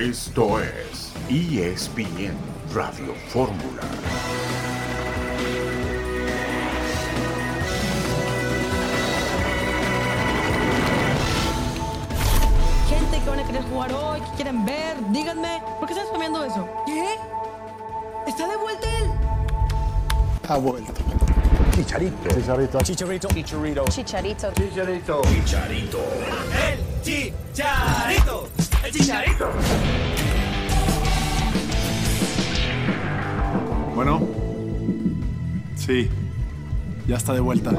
Esto es ESPN Radio Fórmula. Gente que van a querer jugar hoy, que quieren ver, díganme, ¿por qué están spameando eso? ¿Qué? ¿Está de vuelta él? Ha vuelto. Chicharito. Chicharito. Chicharito. Chicharito. Chicharito. Chicharito. Chicharito. El chicharito. El chicharito. Bueno. Sí. Ya está de vuelta.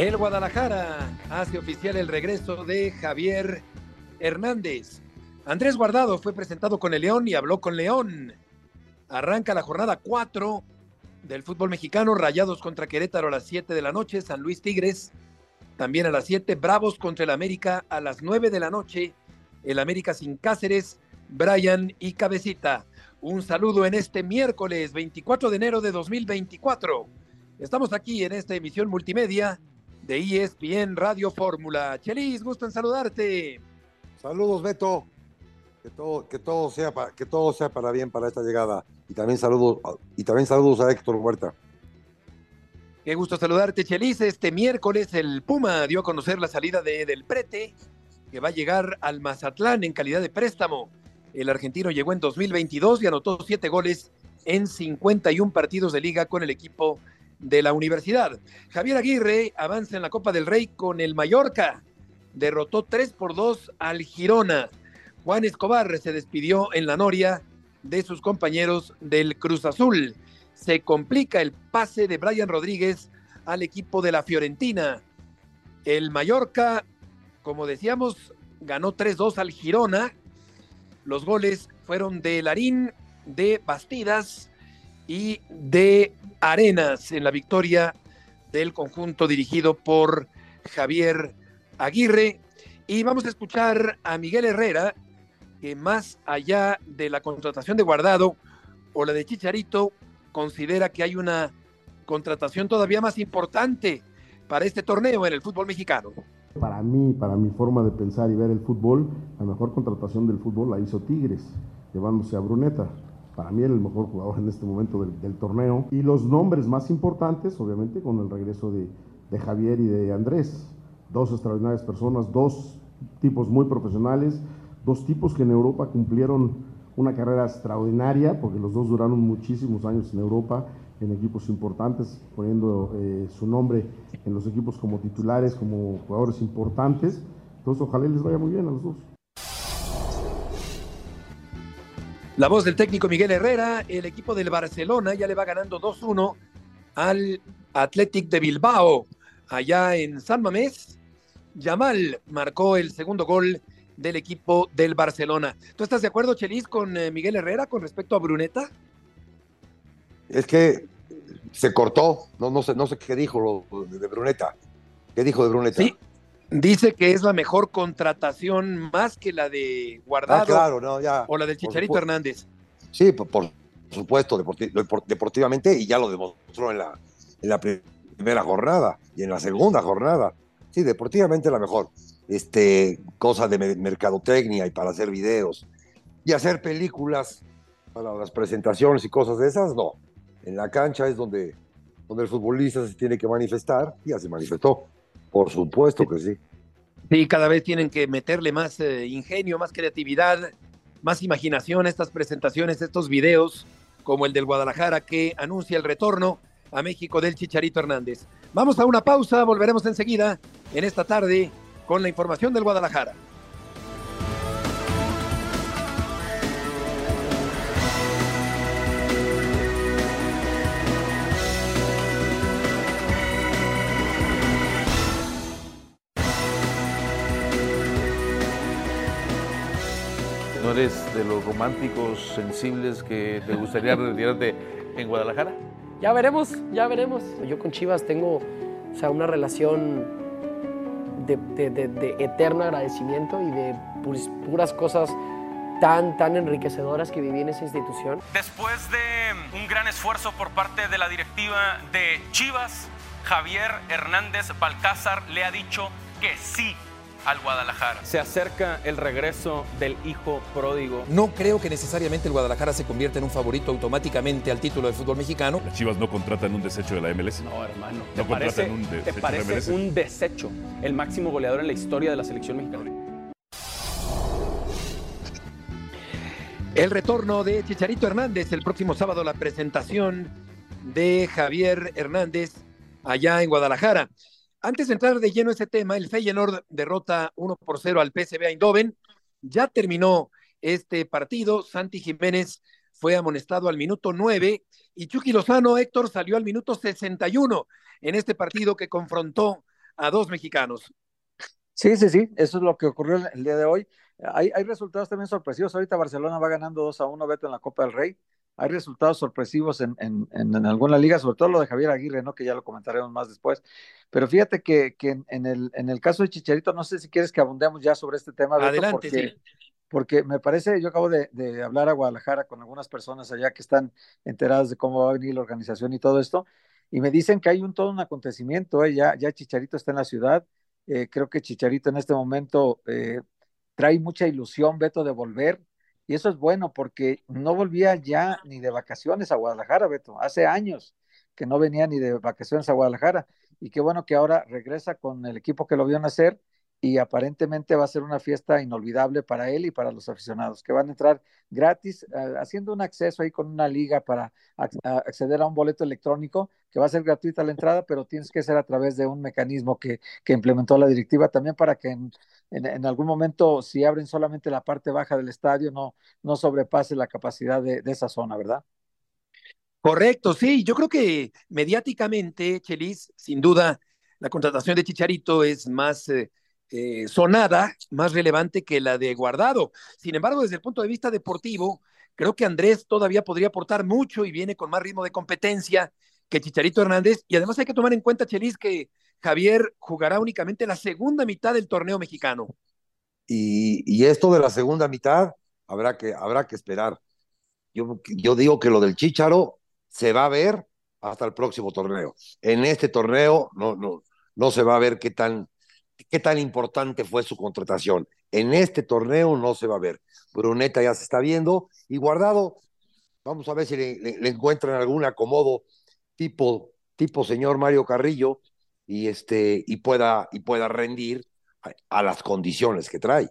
El Guadalajara hace oficial el regreso de Javier Hernández. Andrés Guardado fue presentado con el León y habló con León. Arranca la jornada 4 del fútbol mexicano, Rayados contra Querétaro a las 7 de la noche, San Luis Tigres también a las 7, Bravos contra el América a las 9 de la noche, el América sin Cáceres, Brian y Cabecita. Un saludo en este miércoles 24 de enero de 2024. Estamos aquí en esta emisión multimedia de ESPN Radio Fórmula. Chelis, gusto en saludarte. Saludos, Beto. Que todo, que todo sea para, que todo sea para bien para esta llegada. Y también saludos, y también saludos a Héctor Huerta. Qué gusto saludarte, Chelis. Este miércoles el Puma dio a conocer la salida de Del Prete, que va a llegar al Mazatlán en calidad de préstamo. El argentino llegó en 2022 y anotó siete goles en 51 partidos de liga con el equipo de la universidad. Javier Aguirre avanza en la Copa del Rey con el Mallorca. Derrotó 3 por 2 al Girona. Juan Escobar se despidió en la Noria de sus compañeros del Cruz Azul. Se complica el pase de Brian Rodríguez al equipo de la Fiorentina. El Mallorca, como decíamos, ganó 3-2 al Girona. Los goles fueron de Larín, de Bastidas y de Arenas en la victoria del conjunto dirigido por Javier Aguirre. Y vamos a escuchar a Miguel Herrera, que más allá de la contratación de Guardado o la de Chicharito, considera que hay una contratación todavía más importante para este torneo en el fútbol mexicano. Para mí, para mi forma de pensar y ver el fútbol, la mejor contratación del fútbol la hizo Tigres, llevándose a Bruneta. Para mí el mejor jugador en este momento del, torneo. Y los nombres más importantes, obviamente, con el regreso de, de Javier y de Andrés. Dos extraordinarias personas, dos tipos muy profesionales, dos tipos que en Europa cumplieron una carrera extraordinaria, porque los dos duraron muchísimos años en Europa, en equipos importantes, poniendo eh, su nombre en los equipos como titulares, como jugadores importantes. Entonces, ojalá les vaya muy bien a los dos. La voz del técnico Miguel Herrera, el equipo del Barcelona ya le va ganando 2-1 al Athletic de Bilbao, allá en San Mamés. Yamal marcó el segundo gol del equipo del Barcelona. ¿Tú estás de acuerdo, Chelis, con eh, Miguel Herrera con respecto a Bruneta? Es que se cortó, no, no sé, no sé qué dijo lo de Bruneta. ¿Qué dijo de Bruneta? Sí, dice que es la mejor contratación más que la de Guardado Ah, claro, no, ya. o la del Chicharito. Hernández. Sí, por, por supuesto, deporti- depor- deportivamente, y ya lo demostró en la, en la pri- primera jornada y en la segunda jornada. Sí, deportivamente la mejor. Este, cosa de me- mercadotecnia y para hacer videos y hacer películas para las presentaciones y cosas de esas, no. En la cancha es donde, donde el futbolista se tiene que manifestar y ya se manifestó. Por supuesto que sí. Sí, cada vez tienen que meterle más eh, ingenio, más creatividad, más imaginación a estas presentaciones, estos videos, como el del Guadalajara que anuncia el retorno a México del Chicharito Hernández. Vamos a una pausa, volveremos enseguida en esta tarde con la información del Guadalajara. Eres de los románticos sensibles que te gustaría retirarte en Guadalajara? Ya veremos, ya veremos. Yo con Chivas tengo o sea, una relación de, de- de- de eterno agradecimiento y de puris- puras cosas tan, tan enriquecedoras que viví en esa institución. Después de un gran esfuerzo por parte de la directiva de Chivas, Javier Hernández Balcázar le ha dicho que sí al Guadalajara. Se acerca el regreso del hijo pródigo. No creo que necesariamente el Guadalajara se convierta en un favorito automáticamente al título del fútbol mexicano. Las Chivas no contratan un desecho de la MLS. No, hermano. No ¿Te parece, contratan un te desecho de la parece MLS. un desecho? El máximo goleador en la historia de la selección mexicana. El retorno de Chicharito Hernández el próximo sábado, la presentación de Javier Hernández allá en Guadalajara. Antes de entrar de lleno ese tema, el Feyenoord derrota 1 por 0 al PSV Eindhoven. Ya terminó este partido. Santi Jiménez fue amonestado al minuto 9 y Chucky Lozano, Héctor, salió al minuto 61 en este partido que confrontó a dos mexicanos. Sí, sí, sí, eso es lo que ocurrió el, el día de hoy. Hay, hay resultados también sorpresivos. Ahorita Barcelona va ganando 2 a 1, Beto, en la Copa del Rey. Hay resultados sorpresivos en, en, en, en alguna liga, sobre todo lo de Javier Aguirre, ¿no? Que ya lo comentaremos más después. Pero fíjate que, que el, en el caso de Chicharito, no sé si quieres que abundemos ya sobre este tema, Beto, Adelante, porque, sí. porque me parece, yo acabo de, de hablar a Guadalajara con algunas personas allá que están enteradas de cómo va a venir la organización y todo esto, y me dicen que hay un todo un acontecimiento, ¿eh? ya, ya Chicharito está en la ciudad, eh, creo que Chicharito en este momento eh, trae mucha ilusión, Beto, de volver, y eso es bueno porque no volvía ya ni de vacaciones a Guadalajara, Beto, hace años que no venía ni de vacaciones a Guadalajara, y qué bueno que ahora regresa con el equipo que lo vio nacer, y aparentemente va a ser una fiesta inolvidable para él y para los aficionados, que van a entrar gratis, eh, haciendo un acceso ahí con una liga para acceder a un boleto electrónico, que va a ser gratuita la entrada, pero tienes que ser a través de un mecanismo que, que implementó la directiva también para que en, algún momento, si abren solamente la parte baja del estadio, no, no sobrepase la capacidad de, de esa zona, ¿verdad? Correcto, sí. Yo creo que mediáticamente, Chelis, sin duda, la contratación de Chicharito es más eh, eh, sonada, más relevante que la de Guardado. Sin embargo, desde el punto de vista deportivo, creo que Andrés todavía podría aportar mucho y viene con más ritmo de competencia que Chicharito Hernández. Y además hay que tomar en cuenta, Chelis, que Javier jugará únicamente la segunda mitad del torneo mexicano. Y, y esto de la segunda mitad habrá que, habrá que esperar. Yo, yo digo que lo del Chícharo se va a ver hasta el próximo torneo. En este torneo no, no, no se va a ver qué tan, qué tan importante fue su contratación. En este torneo no se va a ver. Bruneta ya se está viendo y guardado. Vamos a ver si le, le- le encuentran algún acomodo tipo, tipo señor Mario Carrillo y, este, y, pueda, y pueda rendir a, las condiciones que trae.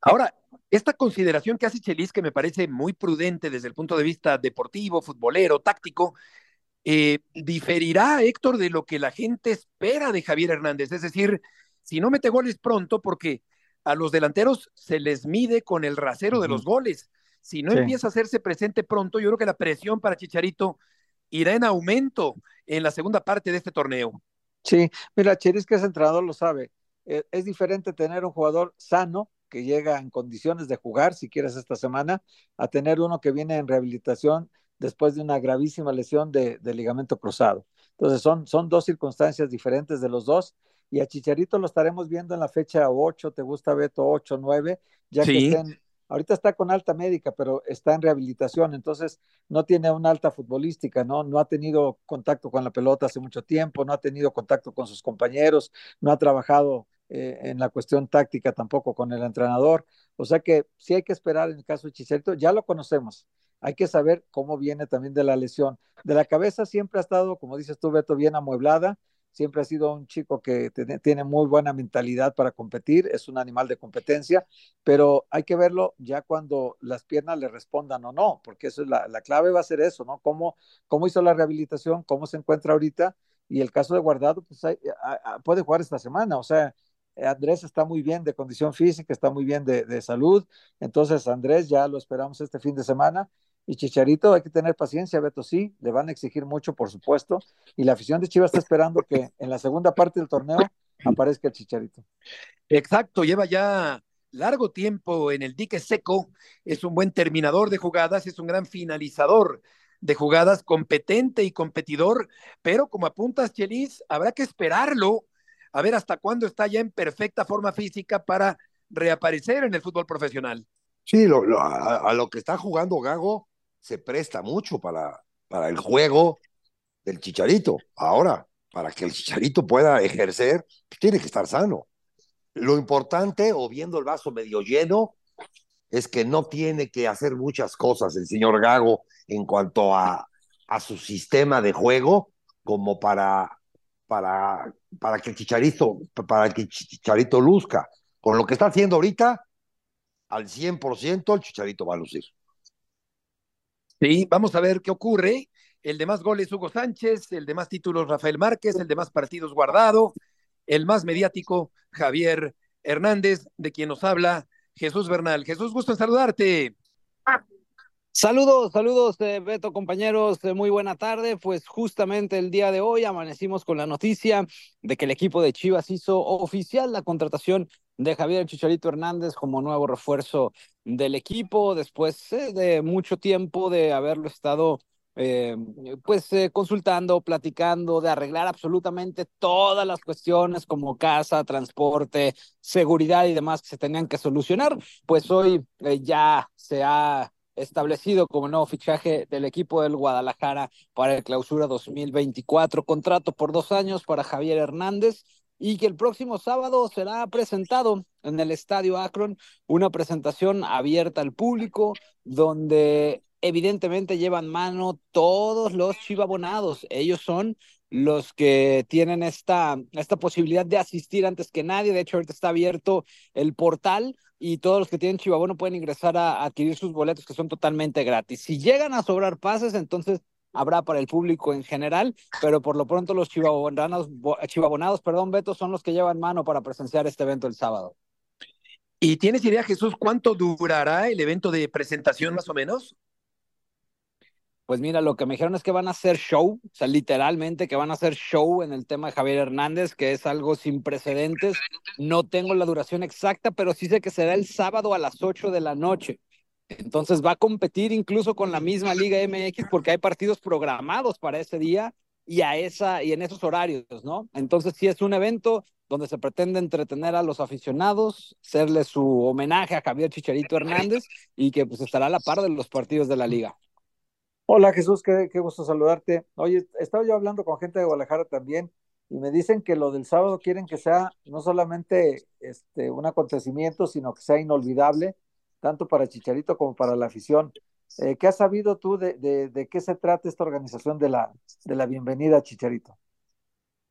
Ahora, esta consideración que hace Chelis, que me parece muy prudente desde el punto de vista deportivo, futbolero, táctico, eh, diferirá, Héctor, de lo que la gente espera de Javier Hernández. Es decir, si no mete goles pronto, porque a los delanteros se les mide con el rasero de los goles. Si no Sí. empieza a hacerse presente pronto, yo creo que la presión para Chicharito irá en aumento en la segunda parte de este torneo. Sí, mira, Cheris, que es entrenador, lo sabe. Eh, es diferente tener un jugador sano que llega en condiciones de jugar, si quieres, esta semana, a tener uno que viene en rehabilitación después de una gravísima lesión de, de ligamento cruzado. Entonces, son, son dos circunstancias diferentes de los dos. Y a Chicharito lo estaremos viendo en la fecha 8, ¿te gusta Beto? 8, 9, ya que Sí. estén ahorita está con alta médica, pero está en rehabilitación, entonces no tiene una alta futbolística, ¿no? No ha tenido contacto con la pelota hace mucho tiempo, no ha tenido contacto con sus compañeros, no ha trabajado eh, en la cuestión táctica tampoco con el entrenador. O sea que sí hay que esperar en el caso de Chicharito, ya lo conocemos. Hay que saber cómo viene también de la lesión. De la cabeza siempre ha estado, como dices tú, Beto, bien amueblada siempre ha sido un chico que tiene, muy buena mentalidad para competir, es un animal de competencia, pero hay que verlo ya cuando las piernas le respondan o no, porque eso es la, la clave va a ser eso, ¿no? ¿Cómo, ¿Cómo hizo la rehabilitación? ¿Cómo se encuentra ahorita? Y el caso de Guardado, pues puede jugar esta semana, o sea, Andrés está muy bien de condición física, está muy bien de, de salud, entonces Andrés ya lo esperamos este fin de semana y Chicharito, hay que tener paciencia, Beto, sí, le van a exigir mucho, por supuesto. Y la afición de Chivas está esperando que en la segunda parte del torneo aparezca el Chicharito. Exacto, lleva ya largo tiempo en el dique seco, es un buen terminador de jugadas, es un gran finalizador de jugadas, competente y competidor, pero como apuntas, Chelis, habrá que esperarlo, a ver hasta cuándo está ya en perfecta forma física para reaparecer en el fútbol profesional. Sí, lo, lo, a, a, lo que está jugando Gago se presta mucho para, para el juego del Chicharito. Ahora, para que el Chicharito pueda ejercer, pues tiene que estar sano. Lo importante, o viendo el vaso medio lleno, es que no tiene que hacer muchas cosas el señor Gago en cuanto a, a su sistema de juego, como para, para, para que el Chicharito, para que el Chicharito luzca. Con lo que está haciendo ahorita, al 100% el Chicharito va a lucir. Sí, vamos a ver qué ocurre. El de más goles Hugo Sánchez, el de más títulos Rafael Márquez, el de más partidos Guardado, el más mediático Javier Hernández, de quien nos habla Jesús Bernal. Jesús, gusto en saludarte. Saludos, saludos, eh, Beto, compañeros, eh, muy buena tarde. Pues justamente el día de hoy amanecimos con la noticia de que el equipo de Chivas hizo oficial la contratación de Javier Chicharito Hernández como nuevo refuerzo del equipo después eh, de mucho tiempo de haberlo estado eh, pues consultando, platicando, de arreglar absolutamente todas las cuestiones como casa, transporte, seguridad y demás que se tenían que solucionar, pues hoy ya se ha establecido como nuevo fichaje del equipo del Guadalajara para el clausura 2024, contrato por dos años para Javier Hernández y que el próximo sábado será presentado en el Estadio Akron una presentación abierta al público donde evidentemente llevan mano todos los chivabonados. Ellos son los que tienen esta, esta posibilidad de asistir antes que nadie. De hecho, ahorita está abierto el portal y todos los que tienen chivabono pueden ingresar a, adquirir sus boletos que son totalmente gratis. Si llegan a sobrar pases, entonces habrá para el público en general, pero por lo pronto los chivabonados, chivabonados, perdón, Beto, son los que llevan mano para presenciar este evento el sábado. ¿Y tienes idea, Jesús, cuánto durará el evento de presentación más o menos? Pues mira, lo que me dijeron es que van a hacer show, o sea, literalmente que van a hacer show en el tema de Javier Hernández, que es algo sin precedentes. No tengo la duración exacta, pero sí sé que será el sábado a las 8 de la noche. Entonces va a competir incluso con la misma Liga MX porque hay partidos programados para ese día y a esa y en esos horarios, ¿no? Entonces sí es un evento donde se pretende entretener a los aficionados, hacerle su homenaje a Javier Chicharito Hernández y que pues estará a la par de los partidos de la liga. Hola Jesús, qué, gusto saludarte. Oye, estaba yo hablando con gente de Guadalajara también y me dicen que lo del sábado quieren que sea no solamente este, un acontecimiento, sino que sea inolvidable, tanto para Chicharito como para la afición. Eh, ¿Qué has sabido tú de, de, qué se trata esta organización de la, de la bienvenida a Chicharito?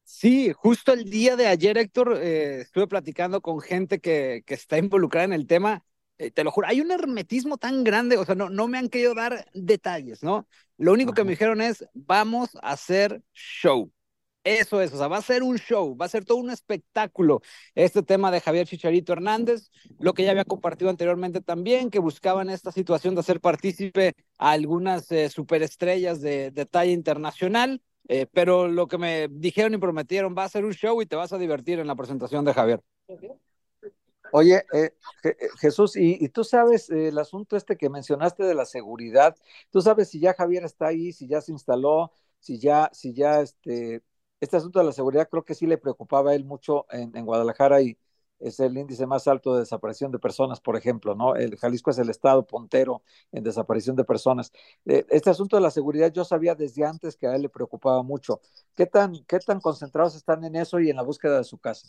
Sí, justo el día de ayer, Héctor, eh, estuve platicando con gente que está involucrada en el tema eh, te lo juro, hay un hermetismo tan grande, o sea, no, no me han querido dar detalles, ¿no? Lo único que me dijeron es, vamos a hacer show. Eso es, o sea, va a ser un show, va a ser todo un espectáculo. Este tema de Javier Chicharito Hernández, lo que ya había compartido anteriormente también, que buscaban esta situación de hacer partícipe a algunas eh, superestrellas de, de, talla internacional, eh, pero lo que me dijeron y prometieron va a ser un show y te vas a divertir en la presentación de Javier. Oye, eh, Jesús, y, y, tú sabes eh, el asunto este que mencionaste de la seguridad, tú sabes si ya Javier está ahí, si ya se instaló, si ya, si ya este, este asunto de la seguridad creo que sí le preocupaba a él mucho en, en Guadalajara y es el índice más alto de desaparición de personas, por ejemplo, ¿no? El Jalisco es el estado puntero en desaparición de personas. Eh, este asunto de la seguridad yo sabía desde antes que a él le preocupaba mucho. ¿Qué tan, qué tan concentrados están en eso y en la búsqueda de su casa?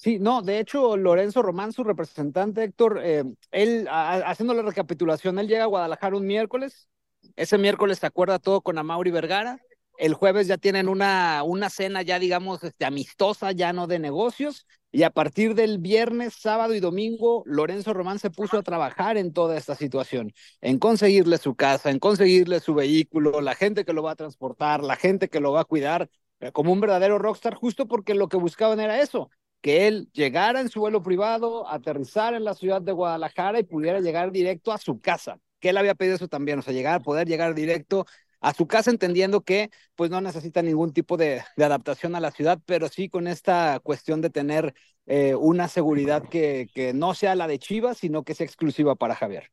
Sí, no, de hecho, Lorenzo Román, su representante, Héctor, eh, él, haciendo la recapitulación, él llega a Guadalajara un miércoles, ese miércoles se acuerda todo con Amauri Vergara, el jueves ya tienen una, una cena ya, digamos, este, amistosa, ya no de negocios, y a partir del viernes, sábado y domingo, Lorenzo Román se puso a trabajar en toda esta situación, en conseguirle su casa, en conseguirle su vehículo, la gente que lo va a transportar, la gente que lo va a cuidar, eh, como un verdadero rockstar, justo porque lo que buscaban era eso, que él llegara en su vuelo privado, aterrizar en la ciudad de Guadalajara y pudiera llegar directo a su casa, que él había pedido eso también, o sea, llegar, poder llegar directo a su casa entendiendo que pues no necesita ningún tipo de, de adaptación a la ciudad, pero sí con esta cuestión de tener eh, una seguridad que, que no sea la de Chivas, sino que sea exclusiva para Javier.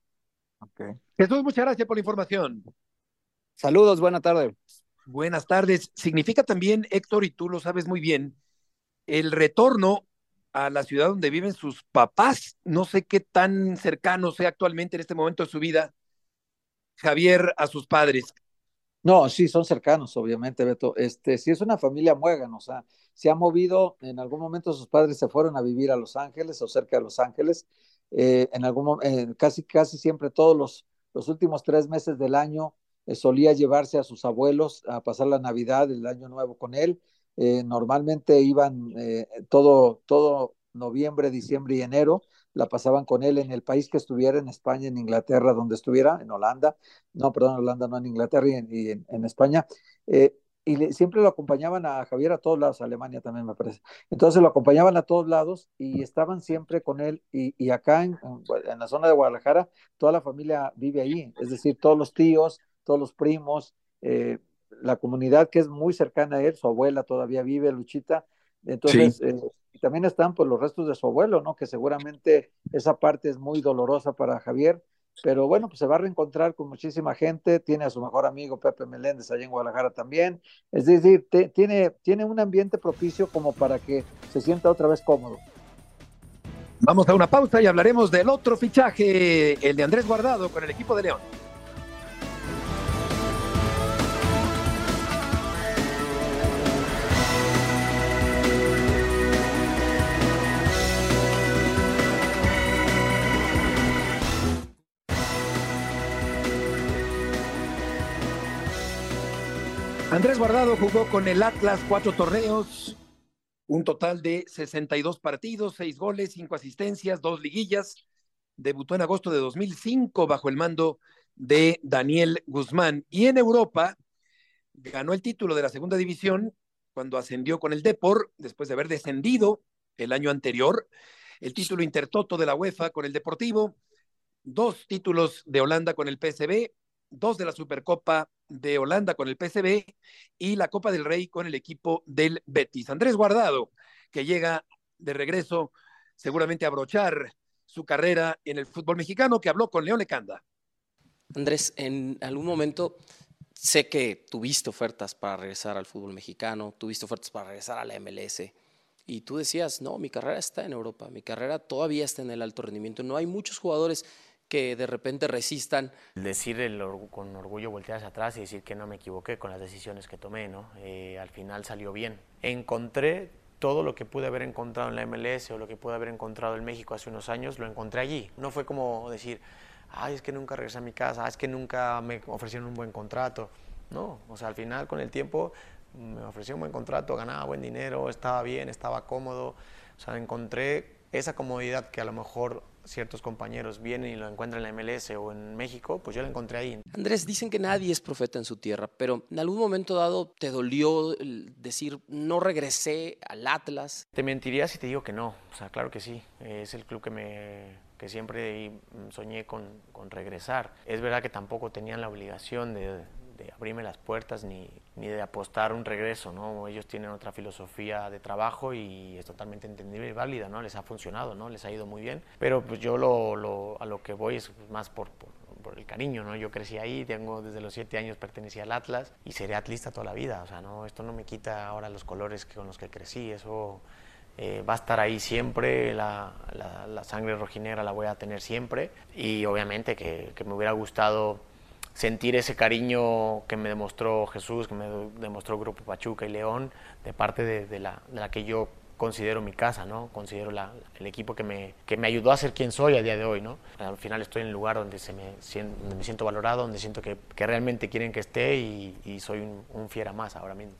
Okay. Jesús, muchas gracias por la información. Saludos, buena tarde. Buenas tardes. Significa también, Héctor, y tú lo sabes muy bien, el retorno a la ciudad donde viven sus papás. No sé qué tan cercano sea actualmente en este momento de su vida Javier a sus padres. No, sí, son cercanos, obviamente, Beto. Este, sí es una familia muégano, o sea, se ha movido, en algún momento sus padres se fueron a vivir a Los Ángeles o cerca de Los Ángeles, eh, en algún casi, casi siempre todos los, los últimos tres meses del año eh, solía llevarse a sus abuelos a pasar la Navidad, el Año Nuevo con él. Eh, normalmente iban eh, todo, todo noviembre, diciembre y enero, la pasaban con él en el país que estuviera, en España, en Inglaterra, donde estuviera, en Holanda, no, perdón, Holanda, no en Inglaterra y en, España. Eh, y siempre lo acompañaban a Javier a todos lados, a Alemania también me parece. Entonces lo acompañaban a todos lados y estaban siempre con él. Y, y acá en, en, la zona de Guadalajara, toda la familia vive ahí, es decir, todos los tíos, todos los primos, eh, la comunidad que es muy cercana a él, su abuela todavía vive, Luchita. Entonces, sí. eh, y también están pues los restos de su abuelo, ¿no? Que seguramente esa parte es muy dolorosa para Javier, pero bueno, pues se va a reencontrar con muchísima gente, tiene a su mejor amigo Pepe Meléndez allá en Guadalajara también, es decir, te, tiene, tiene un ambiente propicio como para que se sienta otra vez cómodo. Vamos a una pausa y hablaremos del otro fichaje, el de Andrés Guardado con el equipo de León. Andrés Guardado jugó con el Atlas cuatro torneos, un total de 62 partidos, seis goles, cinco asistencias, dos liguillas. Debutó en agosto de 2005 bajo el mando de Daniel Guzmán. Y en Europa ganó el título de la segunda división cuando ascendió con el Depor, después de haber descendido el año anterior. El título Intertoto de la UEFA con el Deportivo, dos títulos de Holanda con el PSB, dos de la Supercopa de Holanda con el PSB y la Copa del Rey con el equipo del Betis. Andrés Guardado, que llega de regreso seguramente a abrochar su carrera en el fútbol mexicano, que habló con León Lecanda. Andrés, en algún momento sé que tuviste ofertas para regresar al fútbol mexicano, tuviste ofertas para regresar a la MLS. Y tú decías, no, mi carrera está en Europa, mi carrera todavía está en el alto rendimiento. No hay muchos jugadores que de repente resistan. Decir el, con orgullo, voltear hacia atrás y decir que no me equivoqué con las decisiones que tomé, ¿no? Eh, al final salió bien. Encontré todo lo que pude haber encontrado en la MLS o lo que pude haber encontrado en México hace unos años, lo encontré allí. No fue como decir, ay, es que nunca regresé a mi casa, es que nunca me ofrecieron un buen contrato. No, o sea, al final con el tiempo me ofreció un buen contrato, ganaba buen dinero, estaba bien, estaba cómodo. O sea, encontré esa comodidad que a lo mejor ciertos compañeros vienen y lo encuentran en la MLS o en México, pues yo lo encontré ahí. Andrés, dicen que nadie es profeta en su tierra, pero en algún momento dado te dolió decir no regresé al Atlas. Te mentiría si te digo que no, o sea, claro que sí, es el club que me que siempre soñé con, con regresar. Es verdad que tampoco tenían la obligación de, de abrirme las puertas ni, ni, de apostar un regreso, ¿no? Ellos tienen otra filosofía de trabajo y es totalmente entendible y válida, ¿no? Les ha funcionado, ¿no? Les ha ido muy bien, pero pues yo lo, lo, a lo que voy es más por, por, por, el cariño, ¿no? Yo crecí ahí, tengo desde los siete años pertenecía al Atlas y seré atlista toda la vida, o sea, no, esto no me quita ahora los colores con los que crecí, eso... Eh, va a estar ahí siempre, la, la, la, sangre rojinegra la voy a tener siempre y obviamente que, que me hubiera gustado sentir ese cariño que me demostró Jesús, que me demostró Grupo Pachuca y León, de parte de, la, que yo considero mi casa, ¿no? Considero el equipo que me, que me ayudó a ser quien soy a día de hoy, ¿no? Al final estoy en el lugar donde, se me, donde me siento valorado, donde siento que, que realmente quieren que esté y, soy un fiera más ahora mismo.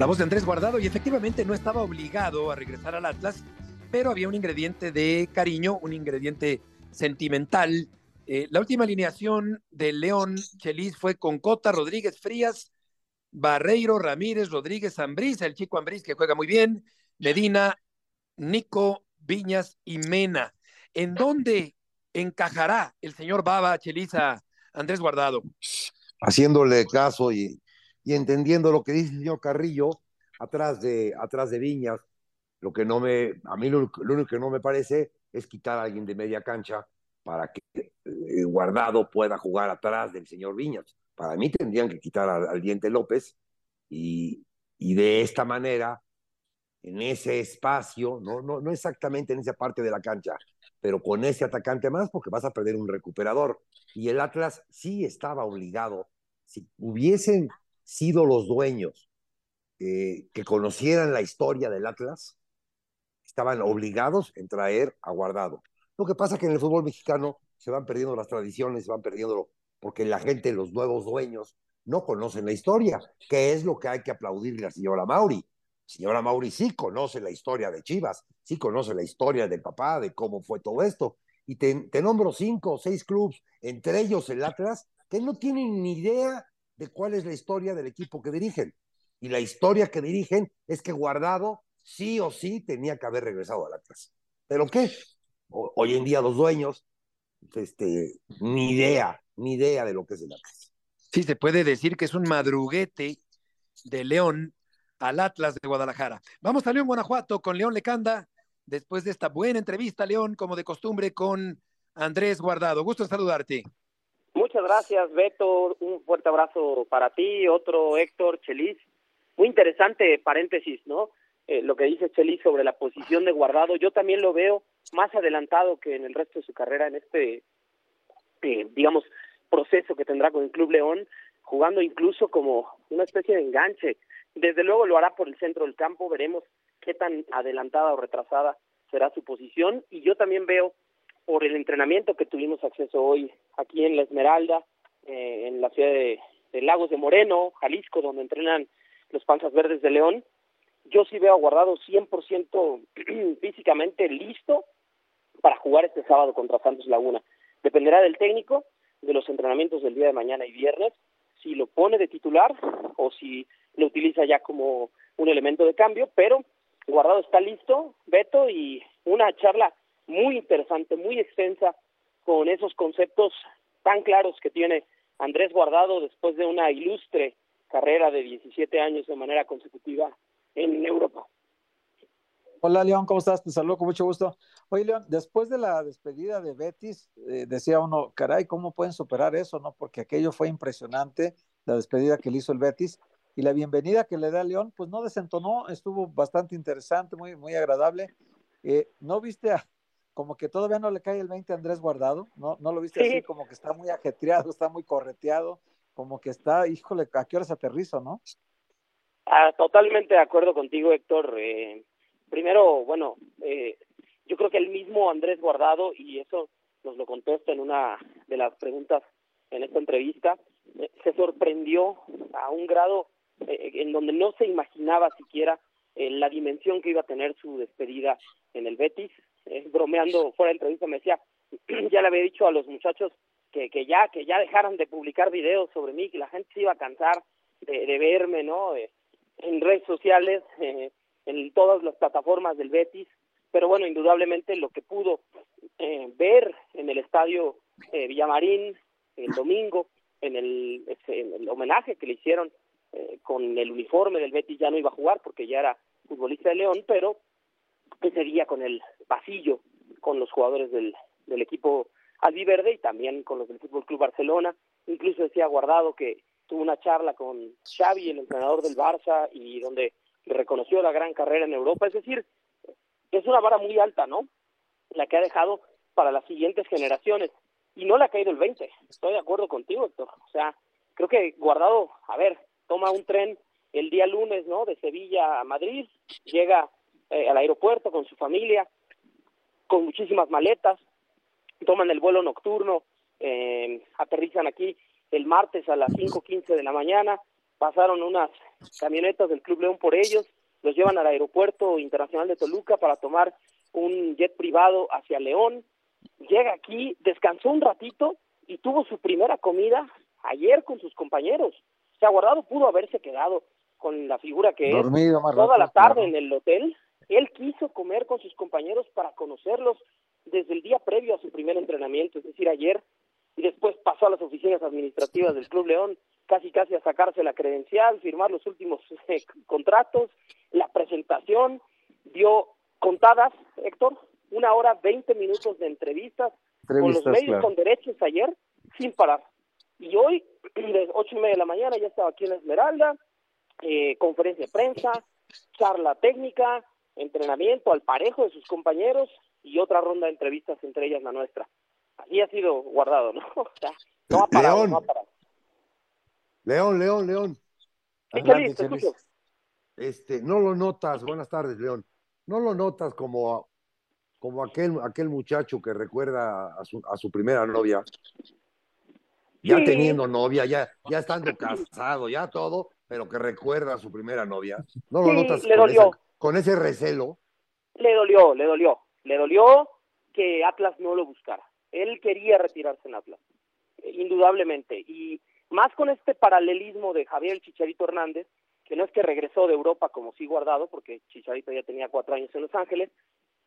La voz de Andrés Guardado y efectivamente no estaba obligado a regresar al Atlas, pero había un ingrediente de cariño, un ingrediente sentimental. Eh, la última alineación del León Chelis fue con Cota, Rodríguez Frías, Barreiro, Ramírez, Rodríguez, Ambriz, el chico Ambriz que juega muy bien, Medina, Nico, Viñas y Mena. ¿En dónde encajará el señor Baba Chelis a Andrés Guardado? Haciéndole caso y, y entendiendo lo que dice el señor Carrillo atrás de, atrás de Viñas, lo que no me, a mí lo único que no me parece es quitar a alguien de media cancha para que eh, Guardado pueda jugar atrás del señor Viñas. Para mí tendrían que quitar al, al Diente López y, y de esta manera, en ese espacio, no, no, no exactamente en esa parte de la cancha, pero con ese atacante más, porque vas a perder un recuperador. Y el Atlas sí estaba obligado, si hubiesen sido los dueños eh, que conocieran la historia del Atlas, estaban obligados en traer a Guardado. Lo que pasa es que en el fútbol mexicano se van perdiendo las tradiciones, se van perdiendo porque la gente, los nuevos dueños, no conocen la historia, que es lo que hay que aplaudirle a la señora Mauri. Señora Mauri sí conoce la historia de Chivas, sí conoce la historia del papá, de cómo fue todo esto. Y te, nombro cinco o seis clubes, entre ellos el Atlas, que no tienen ni idea de cuál es la historia del equipo que dirigen. Y la historia que dirigen es que Guardado sí o sí tenía que haber regresado al Atlas. ¿Pero qué? O, hoy en día los dueños, este, ni idea, ni idea de lo que es el Atlas. Sí, se puede decir que es un madruguete de León al Atlas de Guadalajara. Vamos a León, Guanajuato, con León Lecanda, después de esta buena entrevista, León, como de costumbre, con Andrés Guardado. Gusto en saludarte. Muchas gracias, Beto. Un fuerte abrazo para ti, otro Héctor Chelis. Muy interesante paréntesis, ¿no? Eh, lo que dice Chelis sobre la posición de guardado. Yo también lo veo más adelantado que en el resto de su carrera en este, eh, digamos, proceso que tendrá con el Club León, jugando incluso como una especie de enganche. Desde luego lo hará por el centro del campo, veremos qué tan adelantada o retrasada será su posición. Y yo también veo por el entrenamiento que tuvimos acceso hoy aquí en La Esmeralda, eh, en la ciudad de, Lagos de Moreno, Jalisco, donde entrenan los Panzas Verdes de León, yo sí veo a Guardado 100% físicamente listo para jugar este sábado contra Santos Laguna. Dependerá del técnico, de los entrenamientos del día de mañana y viernes, si lo pone de titular o si lo utiliza ya como un elemento de cambio, pero Guardado está listo, Beto, y una charla muy interesante, muy extensa, con esos conceptos tan claros que tiene Andrés Guardado después de una ilustre carrera de 17 años de manera consecutiva en Europa. Hola León, ¿cómo estás? Te saludo con mucho gusto. Oye León, después de la despedida de Betis, eh, decía uno, caray, ¿cómo pueden superar eso? no Porque aquello fue impresionante, la despedida que le hizo el Betis y la bienvenida que le da León, pues no desentonó, estuvo bastante interesante, muy, muy agradable. Eh, ¿No viste a, como que todavía no le cae el 20 a Andrés Guardado? ¿No, no lo viste Sí. así como que está muy ajetreado, está muy correteado, como que está, híjole, ¿a qué horas aterrizo, no? Ah, totalmente de acuerdo contigo, Héctor. Eh, primero, bueno, eh, yo creo que el mismo Andrés Guardado, y eso nos lo contesta en una de las preguntas en esta entrevista, eh, se sorprendió a un grado eh, en donde no se imaginaba siquiera eh, la dimensión que iba a tener su despedida en el Betis. Eh, bromeando fuera de entrevista me decía, ya le había dicho a los muchachos que, que ya que ya dejaran de publicar videos sobre mí, que la gente se iba a cansar de, de verme, ¿no? Eh, en redes sociales, eh, en todas las plataformas del Betis, pero bueno, indudablemente lo que pudo eh, ver en el estadio eh, Villamarín el domingo, en el, en el homenaje que le hicieron eh, con el uniforme del Betis, ya no iba a jugar porque ya era futbolista de León, pero ese día con el pasillo, con los jugadores del, del equipo albiverde y también con los del Fútbol Club Barcelona, incluso decía Guardado que tuvo una charla con Xavi, el entrenador del Barça, y donde reconoció la gran carrera en Europa. Es decir, es una vara muy alta, ¿no? La que ha dejado para las siguientes generaciones. Y no le ha caído el 20. Estoy de acuerdo contigo, Héctor. O sea, creo que Guardado, a ver, toma un tren el día lunes, ¿no? De Sevilla a Madrid, llega eh, al aeropuerto con su familia, con muchísimas maletas, toman el vuelo nocturno, eh, aterrizan aquí el martes a las 5.15 de la mañana, pasaron unas camionetas del Club León por ellos, los llevan al aeropuerto internacional de Toluca para tomar un jet privado hacia León, llega aquí, descansó un ratito y tuvo su primera comida ayer con sus compañeros. O sea, Guardado pudo haberse quedado con la figura que Dormido es toda rato, la tarde claro. en el hotel. Él quiso comer con sus compañeros para conocerlos desde el día previo a su primer entrenamiento, es decir, ayer, y después pasó a las oficinas administrativas del Club León, casi casi a sacarse la credencial, firmar los últimos eh, contratos, la presentación, dio contadas, Héctor, una hora, veinte minutos de entrevistas, con los medios claro. con derechos ayer sin parar. Y hoy, de ocho y media de la mañana, ya estaba aquí en la Esmeralda, eh, conferencia de prensa, charla técnica, entrenamiento al parejo de sus compañeros y otra ronda de entrevistas, entre ellas la nuestra. Así ha sido guardado, ¿no? O sea, no ha parado, León. no ha parado. León, León, León. Escucho. Este, no lo notas, buenas tardes, León. No lo notas como, como aquel, aquel muchacho que recuerda a su, a su primera novia. Ya Sí. teniendo novia, ya, ya estando casado, ya todo, pero que recuerda a su primera novia. No lo Sí, notas le con, dolió. esa- con ese recelo. Le dolió, le dolió. Le dolió que Atlas no lo buscara. Él quería retirarse en Atlas, eh, indudablemente. Y más con este paralelismo de Javier Chicharito Hernández, que no es que regresó de Europa como sí guardado, porque Chicharito ya tenía cuatro años en Los Ángeles,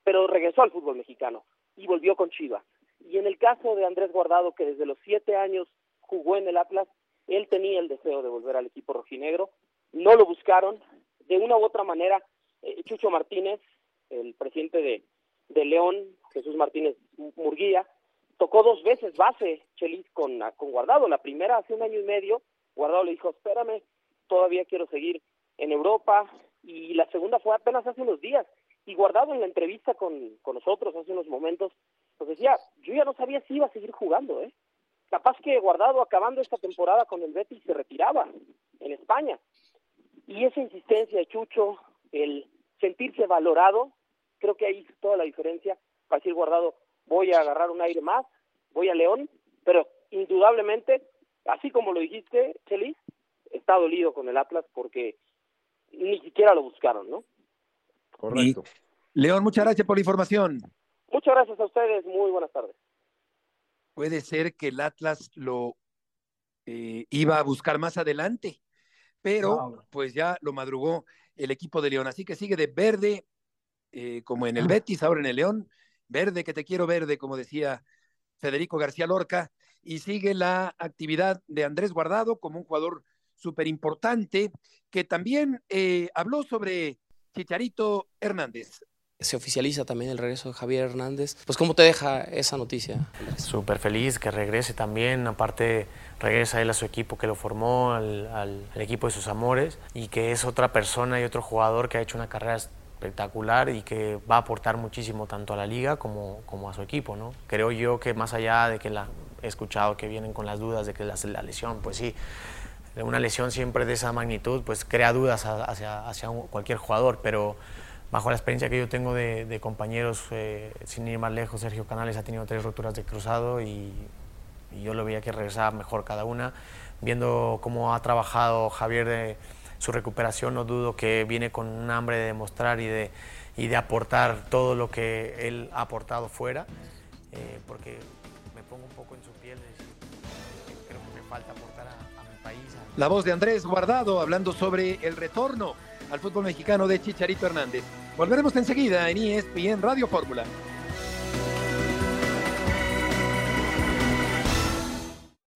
pero regresó al fútbol mexicano y volvió con Chivas. Y en el caso de Andrés Guardado, que desde los siete años jugó en el Atlas, él tenía el deseo de volver al equipo rojinegro, no lo buscaron, de una u otra manera, eh, Chucho Martínez, el presidente de, de León, Jesús Martínez Murguía, tocó dos veces base Chelis con, con Guardado, la primera hace un año y medio, Guardado le dijo, espérame, todavía quiero seguir en Europa, y la segunda fue apenas hace unos días, y Guardado en la entrevista con, con nosotros hace unos momentos, pues decía, yo ya no sabía si iba a seguir jugando, ¿eh? Capaz que Guardado acabando esta temporada con el Betis se retiraba en España. Y esa insistencia de Chucho, el sentirse valorado, creo que ahí hizo toda la diferencia para decir Guardado, voy a agarrar un aire más, voy a León, pero indudablemente, así como lo dijiste, Chelis, está dolido con el Atlas porque ni siquiera lo buscaron, ¿no? Correcto. León, muchas gracias por la información. Muchas gracias a ustedes, muy buenas tardes. Puede ser que el Atlas lo eh, iba a buscar más adelante, pero pues ya lo madrugó el equipo de León. Así que sigue de verde, eh, como en el Betis, ahora en el León. Verde, que te quiero verde, como decía Federico García Lorca. Y sigue la actividad de Andrés Guardado como un jugador súper importante, que también eh, habló sobre Chicharito Hernández. Se oficializa también el regreso de Javier Hernández. Pues, ¿cómo te deja esa noticia? Súper feliz que regrese también, aparte regresa él a su equipo que lo formó, al, al- al equipo de sus amores, y que es otra persona y otro jugador que ha hecho una carrera espectacular y que va a aportar muchísimo tanto a la liga como, como a su equipo. ¿no? Creo yo que más allá de que la, he escuchado que vienen con las dudas de que la, la lesión, pues sí, una lesión siempre de esa magnitud pues crea dudas hacia, hacia un- cualquier jugador, pero bajo la experiencia que yo tengo de, de compañeros, eh, sin ir más lejos, Sergio Canales ha tenido tres roturas de cruzado y, y yo lo veía que regresaba mejor cada una. Viendo cómo ha trabajado Javier de su recuperación, no dudo que viene con un hambre de demostrar y de, y de aportar todo lo que él ha aportado fuera, eh, porque me pongo un poco en su piel, que creo que me falta aportar a, mi país, La voz de Andrés Guardado hablando sobre el retorno al fútbol mexicano de Chicharito Hernández. Volveremos enseguida en ESPN Radio Fórmula.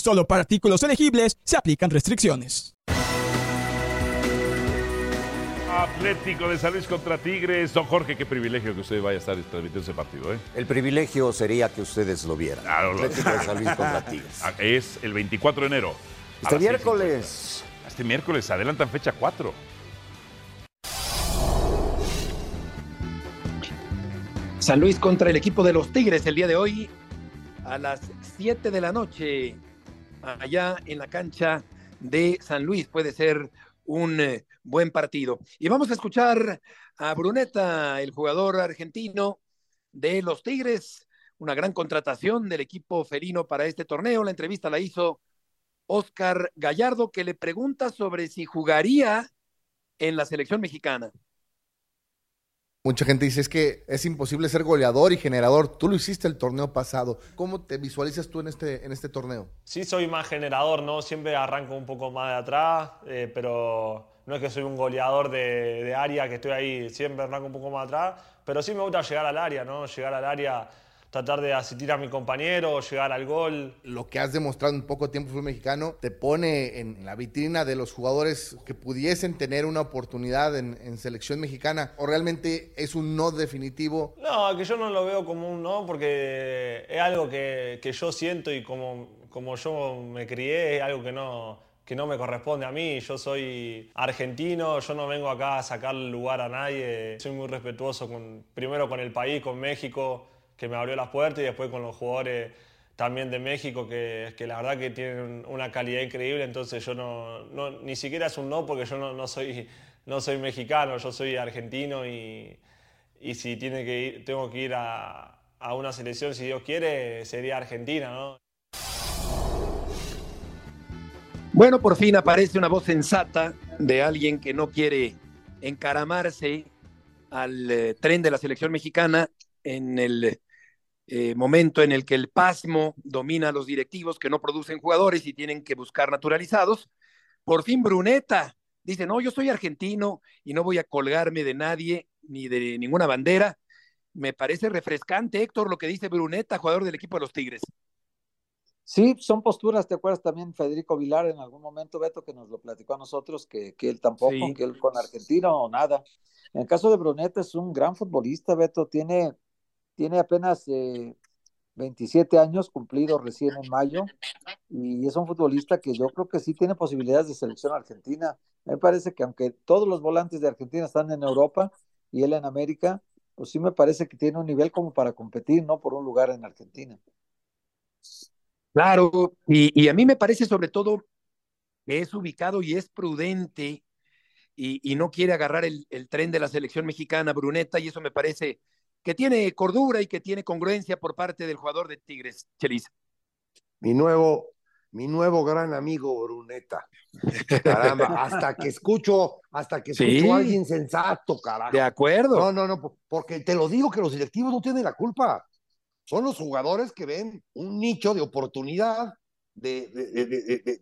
Solo para artículos elegibles se aplican restricciones. Atlético de San Luis contra Tigres. Don Jorge, qué privilegio que usted vaya a estar transmitiendo ese partido, ¿eh? El privilegio sería que ustedes lo vieran. Claro, lo- Atlético de San Luis contra Tigres. Ah, Es el 24 de enero. Este las miércoles. 6:50. Este miércoles, adelantan fecha 4. San Luis contra el equipo de los Tigres el día de hoy a las 7 de la noche, allá en la cancha de San Luis. Puede ser un eh, buen partido. Y vamos a escuchar a Bruneta, el jugador argentino de los Tigres, una gran contratación del equipo felino para este torneo. La entrevista la hizo Oscar Gallardo, que le pregunta sobre si jugaría en la selección mexicana. Mucha gente dice es que es imposible ser goleador y generador. Tú lo hiciste el torneo pasado. ¿Cómo te visualizas tú en este, en este torneo? Sí, soy más generador, ¿no? Siempre arranco un poco más de atrás, eh, pero no es que soy un goleador de, de, área, que estoy ahí, siempre arranco un poco más atrás, pero sí me gusta llegar al área, ¿no? Llegar al área tratar de asistir a mi compañero, llegar al gol. Lo que has demostrado en poco tiempo fútbol mexicano te pone en la vitrina de los jugadores que pudiesen tener una oportunidad en, en, selección mexicana o realmente es un no definitivo? No, que yo no lo veo como un no porque es algo que, que yo siento y como, como yo me crié es algo que no que no me corresponde a mí. Yo soy argentino, yo no vengo acá a sacar lugar a nadie. Soy muy respetuoso con, primero con el país, con México que me abrió las puertas y después con los jugadores también de México, que, que la verdad que tienen una calidad increíble, entonces yo no, no ni siquiera es un no porque yo no, no, soy, no soy mexicano, yo soy argentino y, y si tiene que tengo que ir a, a, una selección, si Dios quiere, sería Argentina, ¿no? Bueno, por fin aparece una voz sensata de alguien que no quiere encaramarse al eh, tren de la selección mexicana en el eh, momento en el que el pasmo domina a los directivos que no producen jugadores y tienen que buscar naturalizados. Por fin Bruneta dice, no, yo soy argentino y no voy a colgarme de nadie ni de ninguna bandera. Me parece refrescante, Héctor, lo que dice Bruneta, jugador del equipo de los Tigres. Sí, son posturas, ¿te acuerdas también Federico Vilar en algún momento, Beto, que nos lo platicó a nosotros, que, que él tampoco, sí. que él con argentino o nada. En el caso de Bruneta es un gran futbolista, Beto, tiene tiene apenas eh, 27 años, cumplido recién en mayo, y es un futbolista que yo creo que sí tiene posibilidades de selección argentina. Me parece que aunque todos los volantes de Argentina están en Europa y él en América, pues sí me parece que tiene un nivel como para competir, ¿no? Por un lugar en Argentina. Claro, y, a mí me parece sobre todo que es ubicado y es prudente y, no quiere agarrar el tren de la selección mexicana, Bruneta, y eso me parece que tiene cordura y que tiene congruencia por parte del jugador de Tigres, Chelis. Mi nuevo, mi nuevo gran amigo Bruneta. Caramba, hasta que escucho, hasta que escucho Sí. a alguien sensato, carajo. De acuerdo. No, no, no, porque te lo digo que los directivos no tienen la culpa. Son los jugadores que ven un nicho de oportunidad de, de, de, de- de-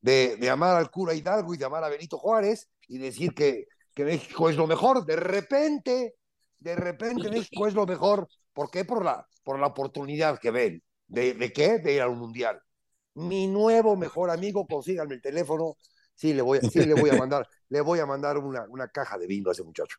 de- de amar al cura Hidalgo y de amar a Benito Juárez y decir que, que México es lo mejor. De repente, de repente México es lo mejor. ¿Por qué? Por la, por la oportunidad que ven. ¿De, de qué? De ir a un mundial. Mi nuevo mejor amigo, consíganme el teléfono. Sí, le voy, a- sí, le voy a mandar, le voy a mandar una, una caja de vino a ese muchacho.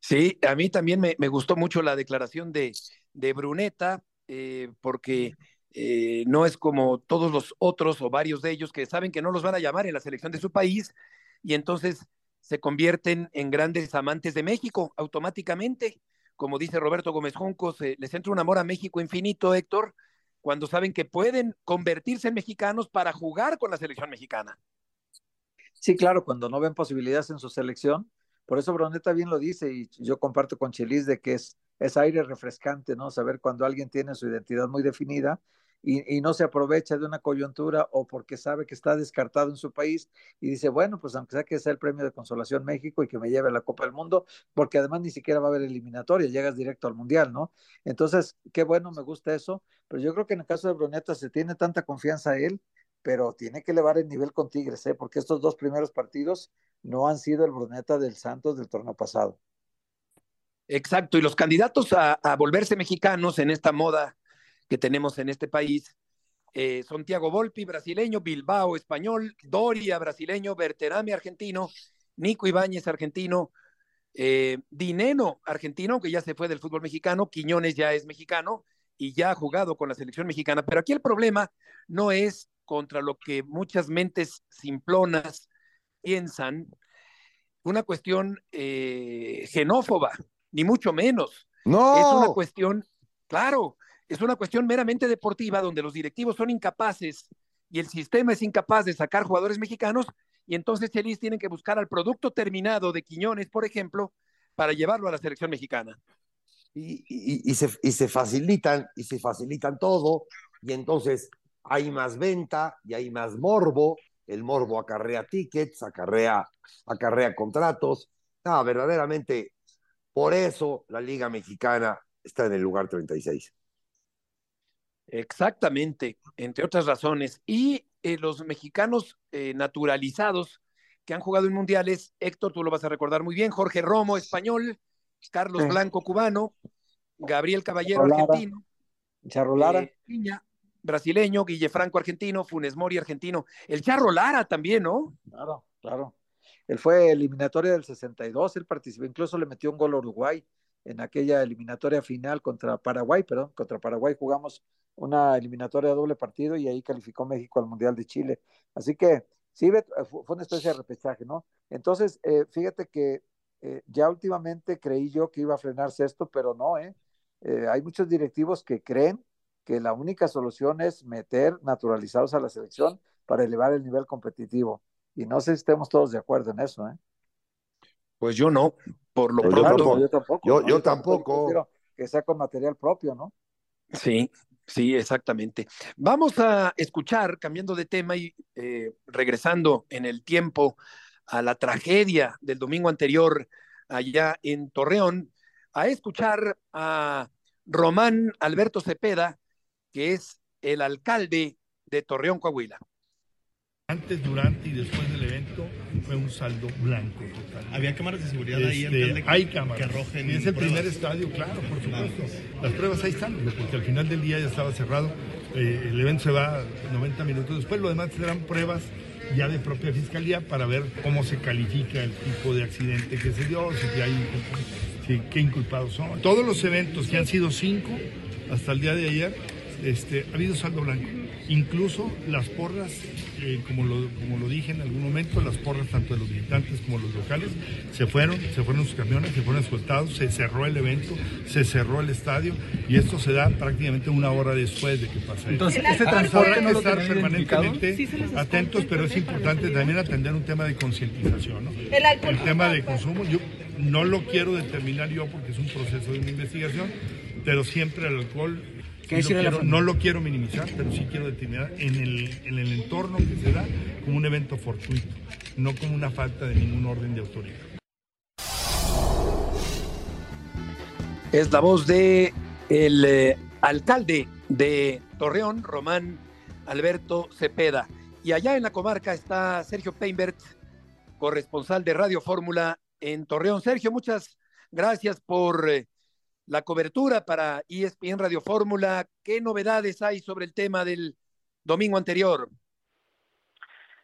Sí, a mí también me, me gustó mucho la declaración de, de Bruneta, eh, porque eh, no es como todos los otros o varios de ellos que saben que no los van a llamar en la selección de su país y entonces se convierten en grandes amantes de México automáticamente. Como dice Roberto Gómez Junco, se, les entra un amor a México infinito, Héctor, cuando saben que pueden convertirse en mexicanos para jugar con la selección mexicana. Sí, claro, cuando no ven posibilidades en su selección. Por eso Bruneta bien lo dice y yo comparto con Chelis de que es, es aire refrescante, ¿no? Saber cuando alguien tiene su identidad muy definida y, y no se aprovecha de una coyuntura o porque sabe que está descartado en su país y dice, bueno, pues aunque sea que sea el premio de consolación México y que me lleve a la Copa del Mundo, porque además ni siquiera va a haber eliminatoria, llegas directo al Mundial, ¿no? Entonces, qué bueno, me gusta eso, pero yo creo que en el caso de Bruneta se tiene tanta confianza a él pero tiene que elevar el nivel con Tigres, ¿eh? porque estos dos primeros partidos no han sido el Bruneta del Santos del torneo pasado. Exacto, y los candidatos a, a volverse mexicanos en esta moda que tenemos en este país eh, son Tiago Volpi, brasileño, Bilbao, español, Doria, brasileño, Berterame, argentino, Nico Ibáñez, argentino, eh, Dineno, argentino, que ya se fue del fútbol mexicano, Quiñones ya es mexicano y ya ha jugado con la selección mexicana, pero aquí el problema no es contra lo que muchas mentes simplonas piensan, una cuestión eh, xenófoba, ni mucho menos. No. Es una cuestión, claro, es una cuestión meramente deportiva donde los directivos son incapaces y el sistema es incapaz de sacar jugadores mexicanos y entonces Chelis tienen que buscar al producto terminado de Quiñones, por ejemplo, para llevarlo a la selección mexicana. Y, se, facilitan, y se facilitan todo, y entonces hay más venta y hay más morbo, el morbo acarrea tickets, acarrea, acarrea contratos. No, verdaderamente, por eso la Liga Mexicana está en el lugar 36. Exactamente, entre otras razones. Y eh, los mexicanos eh, naturalizados que han jugado en mundiales, Héctor, tú lo vas a recordar muy bien, Jorge Romo, español, Carlos Sí. Blanco, cubano, Gabriel Caballero, Charro argentino, Charro Lara. eh, Piña, brasileño, Guille Franco, argentino, Funes Mori, argentino, el Charro Lara también, ¿no? Claro, claro. Él fue eliminatoria del 62, él participó, incluso le metió un gol a Uruguay en aquella eliminatoria final contra Paraguay, perdón, contra Paraguay jugamos una eliminatoria doble partido y ahí calificó México al Mundial de Chile. Así que sí, eh, fu- fue una especie de repechaje, ¿no? Entonces, eh, fíjate que eh, ya últimamente creí yo que iba a frenarse esto, pero no, ¿eh? Eh, hay muchos directivos que creen que la única solución es meter naturalizados a la selección para elevar el nivel competitivo. Y no sé si estemos todos de acuerdo en eso, ¿eh? Pues yo no, por lo Pues yo pronto. tampoco. Yo tampoco. Yo- ¿no? yo tampoco. que sea con material propio, ¿no? Sí, sí, exactamente. Vamos a escuchar, cambiando de tema y eh, regresando en el tiempo a la tragedia del domingo anterior allá en Torreón, a escuchar a Román Alberto Cepeda, que es el alcalde de Torreón, Coahuila. Antes, durante y después del evento fue un saldo blanco total. ¿Había cámaras de seguridad ahí, Este, alcalde, que- hay cámaras. que arrojen Y es el pruebas? primer estadio, claro, por supuesto. Las pruebas ahí están, porque al final del día ya estaba cerrado. Eh, el evento se va 90 minutos después. Lo demás serán pruebas ya de propia fiscalía para ver cómo se califica el tipo de accidente que se dio, si hay si- qué inculpados son. Todos los eventos, que han sido cinco hasta el día de ayer, este, ha habido saldo blanco. Incluso las porras, eh, como, lo, como lo dije en algún momento, las porras tanto de los militantes como los locales se fueron, se fueron sus camiones, se fueron escoltados, se cerró el evento, se cerró el estadio y esto se da prácticamente una hora después de que pasa Entonces. ¿este transporte no que lo estar permanentemente Sí, atentos, pero es importante también atender un tema de concientización. ¿no? El. El tema de consumo, yo no lo quiero determinar yo porque es un proceso de una investigación, pero siempre el alcohol ¿Qué sí lo decirle a la quiero- familia? no lo quiero minimizar, pero sí quiero determinar en el, en el entorno que se da como un evento fortuito, no como una falta de ningún orden de autoridad. Es la voz de el eh, alcalde de Torreón, Román Alberto Cepeda. Y allá en la comarca está Sergio Peinbert, corresponsal de Radio Fórmula en Torreón. Sergio, muchas gracias por eh, la cobertura para ESPN Radio Fórmula. ¿Qué novedades hay sobre el tema del domingo anterior?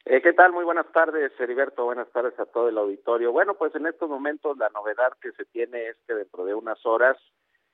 Eh, ¿Qué tal? Muy buenas tardes, Heriberto. Buenas tardes a todo el auditorio. Bueno, pues en estos momentos la novedad que se tiene es que dentro de unas horas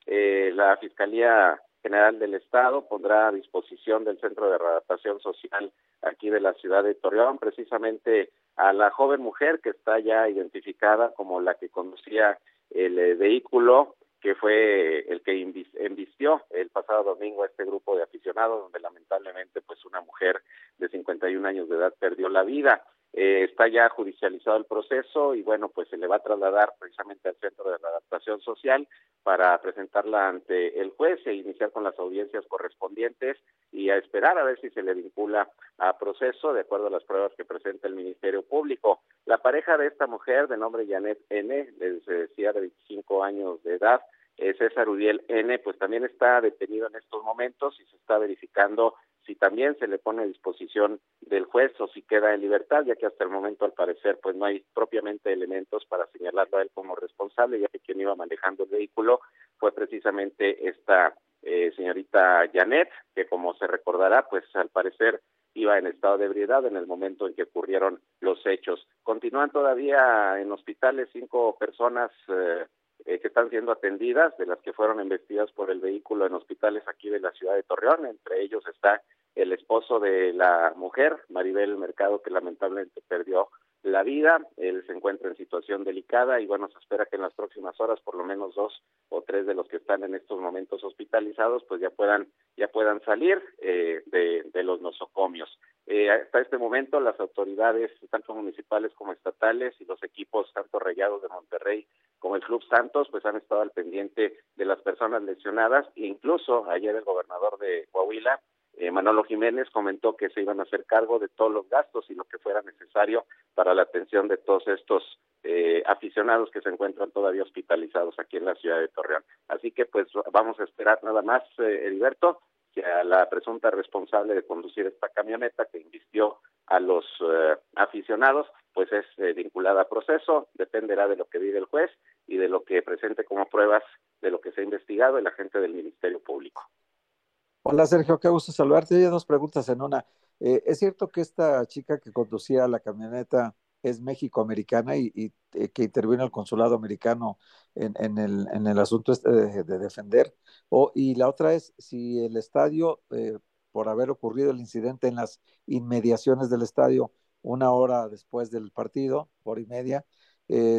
eh, la Fiscalía General del Estado pondrá a disposición del Centro de Readaptación Social aquí de la ciudad de Torreón precisamente a la joven mujer que está ya identificada como la que conducía el eh, vehículo que fue el que embistió el pasado domingo a este grupo de aficionados donde lamentablemente pues una mujer de 51 años de edad perdió la vida. Eh, está ya judicializado el proceso y bueno, pues se le va a trasladar precisamente al Centro de Adaptación Social para presentarla ante el juez e iniciar con las audiencias correspondientes y a esperar a ver si se le vincula a proceso de acuerdo a las pruebas que presenta el Ministerio Público. La pareja de esta mujer de nombre Janet N, les decía de 25 años de edad, eh, César Uriel N, pues también está detenido en estos momentos y se está verificando si también se le pone a disposición del juez o si queda en libertad, ya que hasta el momento al parecer pues no hay propiamente elementos para señalarlo a él como responsable, ya que quien iba manejando el vehículo fue precisamente esta eh, señorita Janet, que como se recordará, pues al parecer iba en estado de ebriedad en el momento en que ocurrieron los hechos. Continúan todavía en hospitales cinco personas eh, eh, que están siendo atendidas, de las que fueron investigadas por el vehículo en hospitales aquí de la ciudad de Torreón. Entre ellos está el esposo de la mujer, Maribel Mercado, que lamentablemente perdió la vida. Él se encuentra en situación delicada y bueno, se espera que en las próximas horas por lo menos dos o tres de los que están en estos momentos hospitalizados pues ya puedan ya puedan salir eh, de, de, los nosocomios. Eh, hasta este momento las autoridades tanto municipales como estatales y los equipos tanto Rayados de Monterrey como el Club Santos pues han estado al pendiente de las personas lesionadas e incluso ayer el gobernador de Coahuila eh, Manolo Jiménez comentó que se iban a hacer cargo de todos los gastos y lo que fuera necesario para la atención de todos estos eh, aficionados que se encuentran todavía hospitalizados aquí en la ciudad de Torreón. Así que pues vamos a esperar nada más, eh, Heriberto, que a la presunta responsable de conducir esta camioneta que invistió a los eh, aficionados, pues es eh, vinculada a proceso, dependerá de lo que diga el juez y de lo que presente como pruebas de lo que se ha investigado el agente del Ministerio Público. Hola Sergio, qué gusto saludarte. Hay dos preguntas en una. Eh, ¿Es cierto que esta chica que conducía la camioneta es México-americana y, eh, que intervino el consulado americano en, el, asunto este de, de defender? O, y la otra es si el estadio, eh, por haber ocurrido el incidente en las inmediaciones del estadio una hora después del partido, hora y media,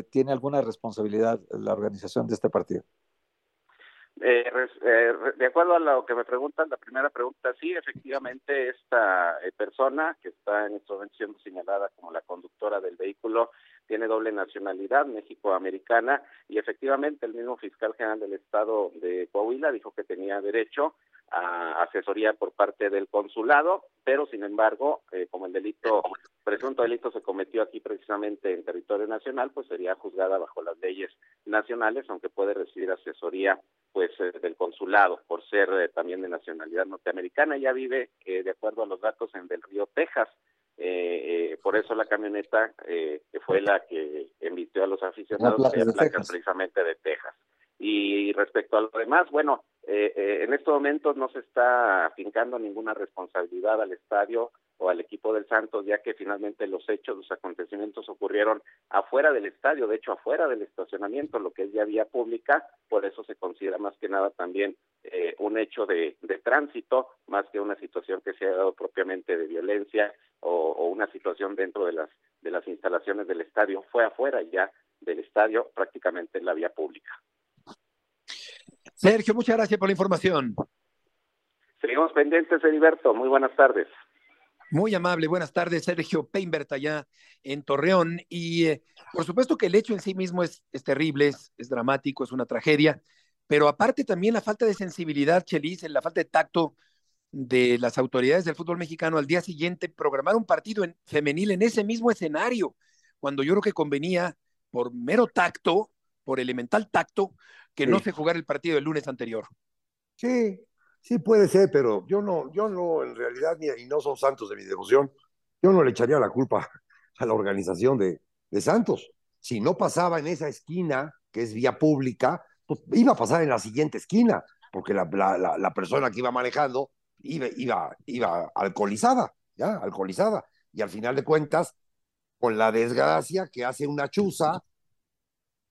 ¿tiene alguna responsabilidad la organización de este partido? Eh, eh, de acuerdo a lo que me preguntan, la primera pregunta, sí, efectivamente, esta eh, persona que está en esta momento siendo señalada como la conductora del vehículo tiene doble nacionalidad, México-americana, y efectivamente el mismo fiscal general del estado de Coahuila dijo que tenía derecho a asesoría por parte del consulado, pero sin embargo, eh, como el delito, presunto delito se cometió aquí precisamente en territorio nacional, pues sería juzgada bajo las leyes nacionales, aunque puede recibir asesoría pues eh, del consulado por ser eh, también de nacionalidad norteamericana. Ella vive, de acuerdo a los datos, en Del Río, Texas. por eso la camioneta que fue la que invitó a los aficionados placa a de placas precisamente de Texas. Y respecto a lo demás, bueno, eh, eh, en estos momentos no se está afincando ninguna responsabilidad al estadio o al equipo del Santos, ya que finalmente los hechos, los acontecimientos ocurrieron afuera del estadio, de hecho afuera del estacionamiento, lo que es ya vía pública, por eso se considera más que nada también eh, un hecho de, de tránsito, más que una situación que se ha dado propiamente de violencia o, o una situación dentro de las de las instalaciones del estadio, fue afuera ya del estadio, prácticamente en la vía pública. Sergio, muchas gracias por la información. Seguimos pendientes, Heriberto. Muy buenas tardes. Muy amable, buenas tardes, Sergio Peinbert allá en Torreón. Y eh, por supuesto que el hecho en sí mismo es, es terrible, es, es, dramático, es una tragedia, pero aparte también la falta de sensibilidad, Chelis, la falta de tacto de las autoridades del fútbol mexicano al día siguiente programar un partido en, femenil en ese mismo escenario, cuando yo creo que convenía por mero tacto, por elemental tacto, que sí. no se jugara el partido el lunes anterior. Sí, Sí, puede ser, pero yo no, yo no, en realidad, y no son santos de mi devoción, yo no le echaría la culpa a la organización de, de Santos. Si no pasaba en esa esquina, que es vía pública, pues iba a pasar en la siguiente esquina, porque la, la, la, la persona que iba manejando iba, iba, iba alcoholizada, ya, alcoholizada. Y al final de cuentas, con la desgracia que hace una chuza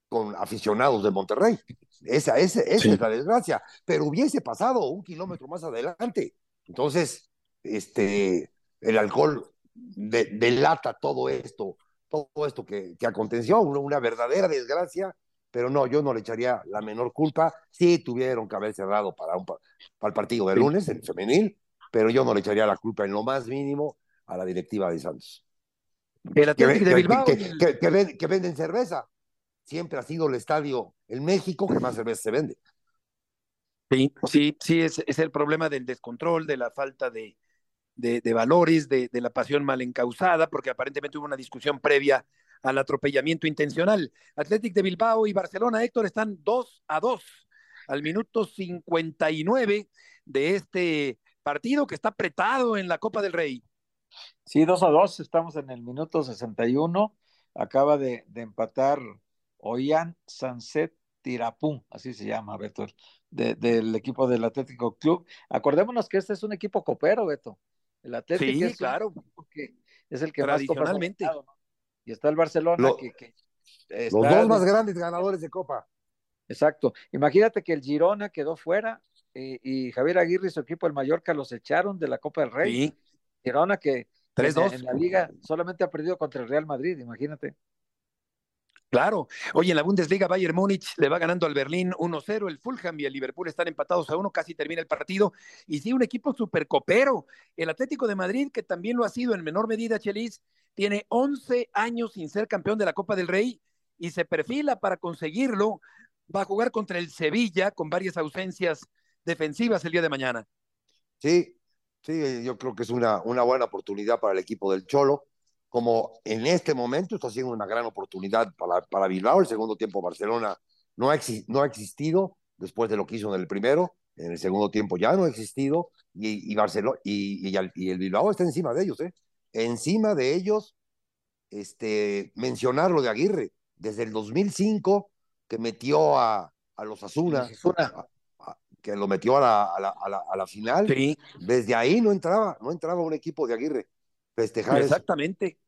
con aficionados de Monterrey. Esa, esa, esa sí. es la desgracia. Pero hubiese pasado un kilómetro más adelante. Entonces, este, el alcohol de, delata todo esto, todo esto que, que aconteció, una, una, verdadera desgracia. Pero no, yo no le echaría la menor culpa. Sí tuvieron que haber cerrado para, un, para el partido de lunes, el femenil, pero yo no le echaría la culpa en lo más mínimo a la directiva de Santos. El que, de Bilbao. Que, que, que, ven, que venden cerveza siempre ha sido el estadio en México que más cerveza se vende. Sí, sí, sí, es, es el problema del descontrol, de la falta de, de, de valores, de, de, la pasión mal encausada, porque aparentemente hubo una discusión previa al atropellamiento intencional. Athletic de Bilbao y Barcelona, Héctor, están 2 a 2 al minuto 59 de este partido que está apretado en la Copa del Rey. Sí, 2 a 2, estamos en el minuto 61, acaba de, de empatar Oyan Sanset Tirapum, así se llama, Beto, de, del equipo del Atlético Club. Acordémonos que este es un equipo copero, Beto. El Atlético sí, es, claro. Que es el que tradicionalmente. Más copa y está el Barcelona Lo, que, que los dos más grandes ganadores de Copa. Exacto. Imagínate que el Girona quedó fuera y, y, Javier Aguirre y su equipo, el Mallorca, los echaron de la Copa del Rey. Sí. Girona que 3-2. En, la liga solamente ha perdido contra el Real Madrid, imagínate. Claro. Oye, en la Bundesliga, Bayern Múnich le va ganando al Berlín 1-0. El Fulham y el Liverpool están empatados a uno, casi termina el partido. Y sí, un equipo supercopero. El Atlético de Madrid, que también lo ha sido en menor medida, Chelis, tiene 11 años sin ser campeón de la Copa del Rey y se perfila para conseguirlo. Va a jugar contra el Sevilla con varias ausencias defensivas el día de mañana. Sí, sí, yo creo que es una, una buena oportunidad para el equipo del Cholo como en este momento está siendo una gran oportunidad para, para Bilbao. El segundo tiempo Barcelona no ha, no ha existido después de lo que hizo en el primero. En el segundo tiempo ya no ha existido y, y Barcelona y, y, y, el Bilbao está encima de ellos, ¿eh? Encima de ellos, este, mencionar lo de Aguirre, desde el 2005 que metió a, a los Asuna, que lo metió a la, a la, a la, a la final, sí. desde ahí no entraba, no entraba un equipo de Aguirre festejar. Exactamente.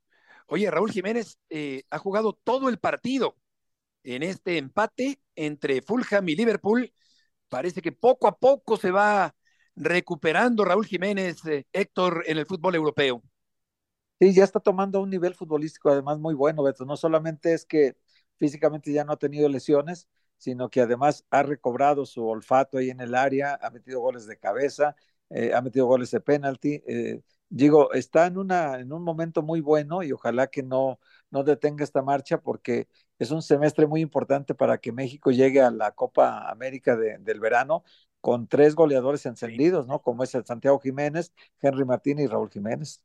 Oye, Raúl Jiménez eh, ha jugado todo el partido en este empate entre Fulham y Liverpool. Parece que poco a poco se va recuperando Raúl Jiménez, eh, Héctor, en el fútbol europeo. Sí, ya está tomando un nivel futbolístico además muy bueno, Beto. No solamente es que físicamente ya no ha tenido lesiones, sino que además ha recobrado su olfato ahí en el área, ha metido goles de cabeza, eh, ha metido goles de penalti. Eh, digo, está en, una, en un momento muy bueno y ojalá que no, no detenga esta marcha porque es un semestre muy importante para que México llegue a la Copa América de, del verano con tres goleadores encendidos, ¿no? Como es el Santiago Jiménez, Henry Martín y Raúl Jiménez.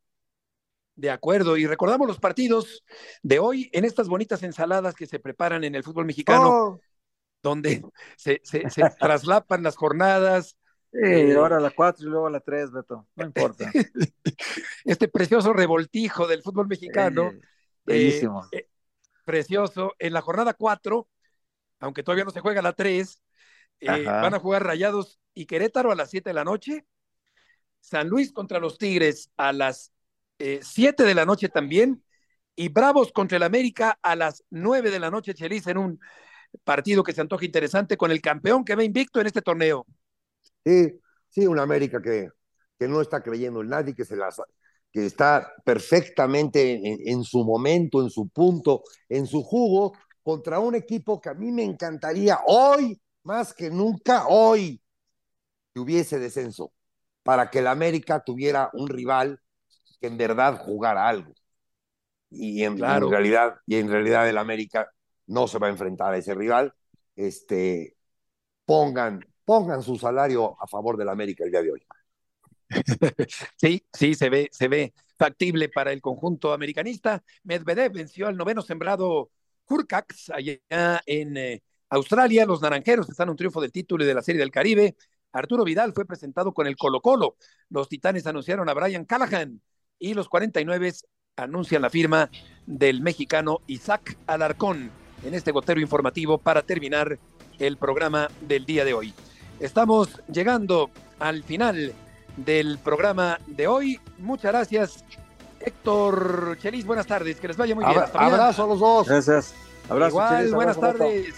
De acuerdo, y recordamos los partidos de hoy en estas bonitas ensaladas que se preparan en el fútbol mexicano, oh. donde se, se, se traslapan las jornadas, Sí, ahora la 4 y luego la 3, Beto, no importa. Este precioso revoltijo del fútbol mexicano. Eh, bellísimo. Eh, precioso. En la jornada 4, aunque todavía no se juega la 3, eh, van a jugar Rayados y Querétaro a las 7 de la noche. San Luis contra los Tigres a las 7 de la noche también. Y Bravos contra el América a las 9 de la noche, Chelis, en un partido que se antoja interesante con el campeón que va invicto en este torneo. Sí, sí, una América que, que no está creyendo en nadie, que, se las, que está perfectamente en, en, su momento, en su punto, en su jugo, contra un equipo que a mí me encantaría hoy, más que nunca, hoy, que hubiese descenso, para que la América tuviera un rival que en verdad jugara algo. Y en, claro. en realidad, y en realidad el América no se va a enfrentar a ese rival. Este, pongan pongan su salario a favor del América el día de hoy. Sí, sí, se ve, se ve factible para el conjunto americanista. Medvedev venció al noveno sembrado Hurcax allá en eh, Australia. Los naranjeros están en un triunfo del título y de la Serie del Caribe. Arturo Vidal fue presentado con el Colo Colo. Los Titanes anunciaron a Brian Callahan y los 49 anuncian la firma del mexicano Isaac Alarcón en este gotero informativo para terminar el programa del día de hoy. Estamos llegando al final del programa de hoy. Muchas gracias, Héctor Chelis. Buenas tardes, que les vaya muy bien. Abra abrazo a los dos. Gracias. Abrazo, Igual, Chelis, buenas abrazo, tardes.